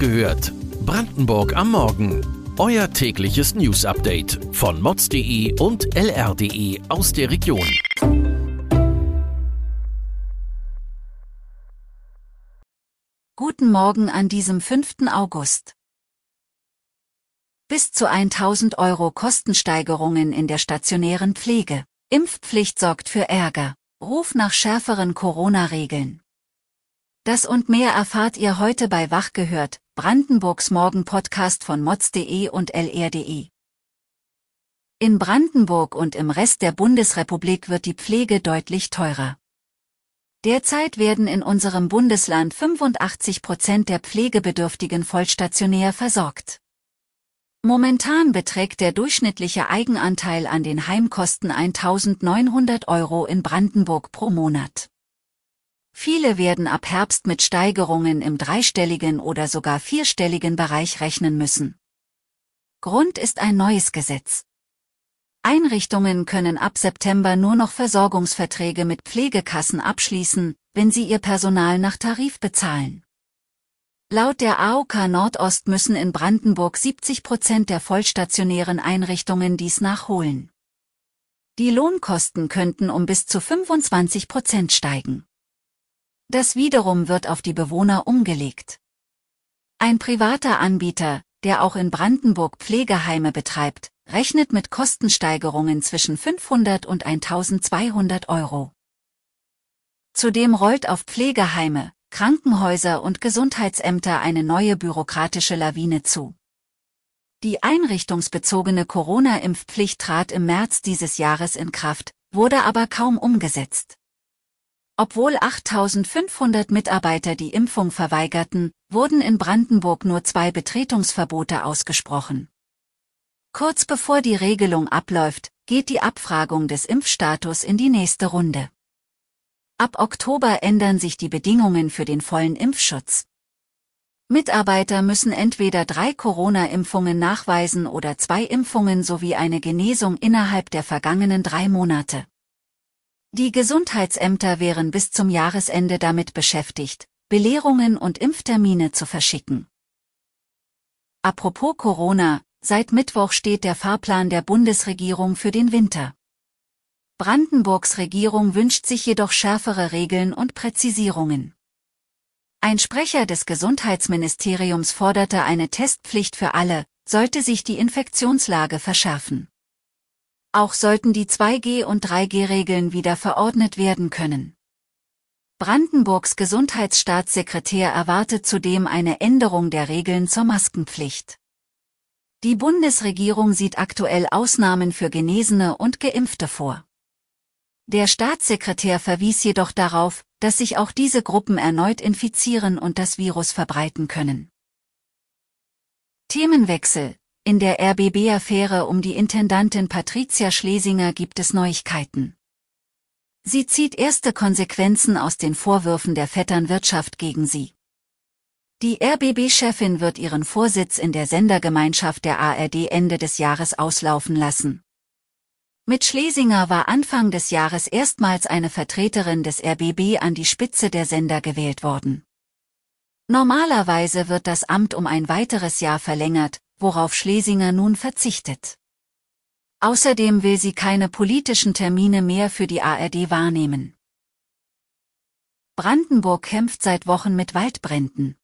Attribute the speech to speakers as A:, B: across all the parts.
A: gehört. Brandenburg am Morgen. Euer tägliches News-Update von mods.de und lr.de aus der Region.
B: Guten Morgen an diesem 5. August. Bis zu 1000 Euro Kostensteigerungen in der stationären Pflege. Impfpflicht sorgt für Ärger. Ruf nach schärferen Corona-Regeln. Das und mehr erfahrt ihr heute bei Wach gehört, Brandenburgs Morgen-Podcast von mods.de und lr.de. In Brandenburg und im Rest der Bundesrepublik wird die Pflege deutlich teurer. Derzeit werden in unserem Bundesland 85 Prozent der Pflegebedürftigen vollstationär versorgt. Momentan beträgt der durchschnittliche Eigenanteil an den Heimkosten 1900 Euro in Brandenburg pro Monat. Viele werden ab Herbst mit Steigerungen im dreistelligen oder sogar vierstelligen Bereich rechnen müssen. Grund ist ein neues Gesetz. Einrichtungen können ab September nur noch Versorgungsverträge mit Pflegekassen abschließen, wenn sie ihr Personal nach Tarif bezahlen. Laut der AOK Nordost müssen in Brandenburg 70 Prozent der vollstationären Einrichtungen dies nachholen. Die Lohnkosten könnten um bis zu 25 Prozent steigen. Das wiederum wird auf die Bewohner umgelegt. Ein privater Anbieter, der auch in Brandenburg Pflegeheime betreibt, rechnet mit Kostensteigerungen zwischen 500 und 1200 Euro. Zudem rollt auf Pflegeheime, Krankenhäuser und Gesundheitsämter eine neue bürokratische Lawine zu. Die einrichtungsbezogene Corona-Impfpflicht trat im März dieses Jahres in Kraft, wurde aber kaum umgesetzt. Obwohl 8500 Mitarbeiter die Impfung verweigerten, wurden in Brandenburg nur zwei Betretungsverbote ausgesprochen. Kurz bevor die Regelung abläuft, geht die Abfragung des Impfstatus in die nächste Runde. Ab Oktober ändern sich die Bedingungen für den vollen Impfschutz. Mitarbeiter müssen entweder drei Corona-Impfungen nachweisen oder zwei Impfungen sowie eine Genesung innerhalb der vergangenen drei Monate. Die Gesundheitsämter wären bis zum Jahresende damit beschäftigt, Belehrungen und Impftermine zu verschicken. Apropos Corona, seit Mittwoch steht der Fahrplan der Bundesregierung für den Winter. Brandenburgs Regierung wünscht sich jedoch schärfere Regeln und Präzisierungen. Ein Sprecher des Gesundheitsministeriums forderte eine Testpflicht für alle, sollte sich die Infektionslage verschärfen. Auch sollten die 2G- und 3G-Regeln wieder verordnet werden können. Brandenburgs Gesundheitsstaatssekretär erwartet zudem eine Änderung der Regeln zur Maskenpflicht. Die Bundesregierung sieht aktuell Ausnahmen für Genesene und Geimpfte vor. Der Staatssekretär verwies jedoch darauf, dass sich auch diese Gruppen erneut infizieren und das Virus verbreiten können. Themenwechsel In der RBB-Affäre um die Intendantin Patricia Schlesinger gibt es Neuigkeiten. Sie zieht erste Konsequenzen aus den Vorwürfen der Vetternwirtschaft gegen sie. Die RBB-Chefin wird ihren Vorsitz in der Sendergemeinschaft der ARD Ende des Jahres auslaufen lassen. Mit Schlesinger war Anfang des Jahres erstmals eine Vertreterin des RBB an die Spitze der Sender gewählt worden. Normalerweise wird das Amt um ein weiteres Jahr verlängert, worauf Schlesinger nun verzichtet. Außerdem will sie keine politischen Termine mehr für die ARD wahrnehmen. Brandenburg kämpft seit Wochen mit Waldbränden.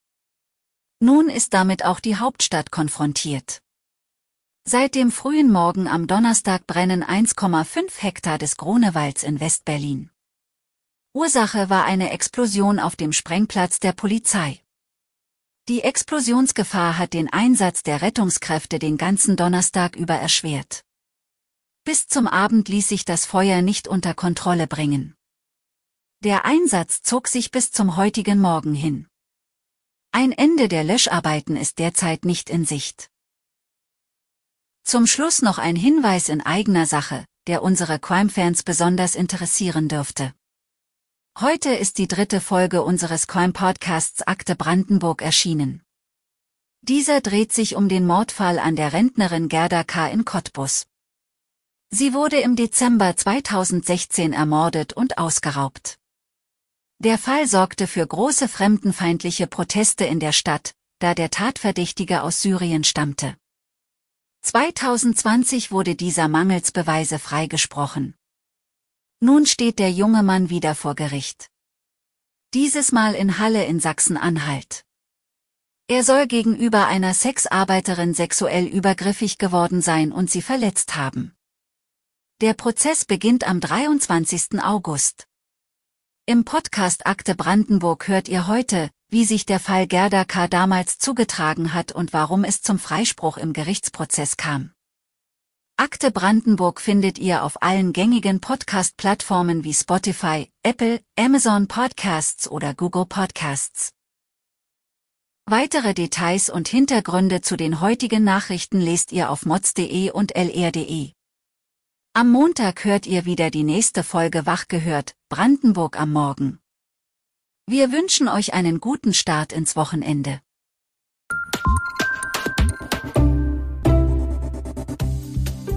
B: Nun ist damit auch die Hauptstadt konfrontiert. Seit dem frühen Morgen am Donnerstag brennen 1,5 Hektar des Grunewalds in Westberlin. Ursache war eine Explosion auf dem Sprengplatz der Polizei. Die Explosionsgefahr hat den Einsatz der Rettungskräfte den ganzen Donnerstag über erschwert. Bis zum Abend ließ sich das Feuer nicht unter Kontrolle bringen. Der Einsatz zog sich bis zum heutigen Morgen hin. Ein Ende der Löscharbeiten ist derzeit nicht in Sicht. Zum Schluss noch ein Hinweis in eigener Sache, der unsere Crime-Fans besonders interessieren dürfte. Heute ist die dritte Folge unseres Crime-Podcasts Akte Brandenburg erschienen. Dieser dreht sich um den Mordfall an der Rentnerin Gerda K. in Cottbus. Sie wurde im Dezember 2016 ermordet und ausgeraubt. Der Fall sorgte für große fremdenfeindliche Proteste in der Stadt, da der Tatverdächtige aus Syrien stammte. 2020 wurde dieser mangels Beweise freigesprochen. Nun steht der junge Mann wieder vor Gericht. Dieses Mal in Halle in Sachsen-Anhalt. Er soll gegenüber einer Sexarbeiterin sexuell übergriffig geworden sein und sie verletzt haben. Der Prozess beginnt am 23. August. Im Podcast Akte Brandenburg hört ihr heute, wie sich der Fall Gerda K. damals zugetragen hat und warum es zum Freispruch im Gerichtsprozess kam. Akte Brandenburg findet ihr auf allen gängigen Podcast-Plattformen wie Spotify, Apple, Amazon Podcasts oder Google Podcasts. Weitere Details und Hintergründe zu den heutigen Nachrichten lest ihr auf mods.de und lr.de. Am Montag hört ihr wieder die nächste Folge Wach gehört, Brandenburg am Morgen. Wir wünschen euch einen guten Start ins Wochenende.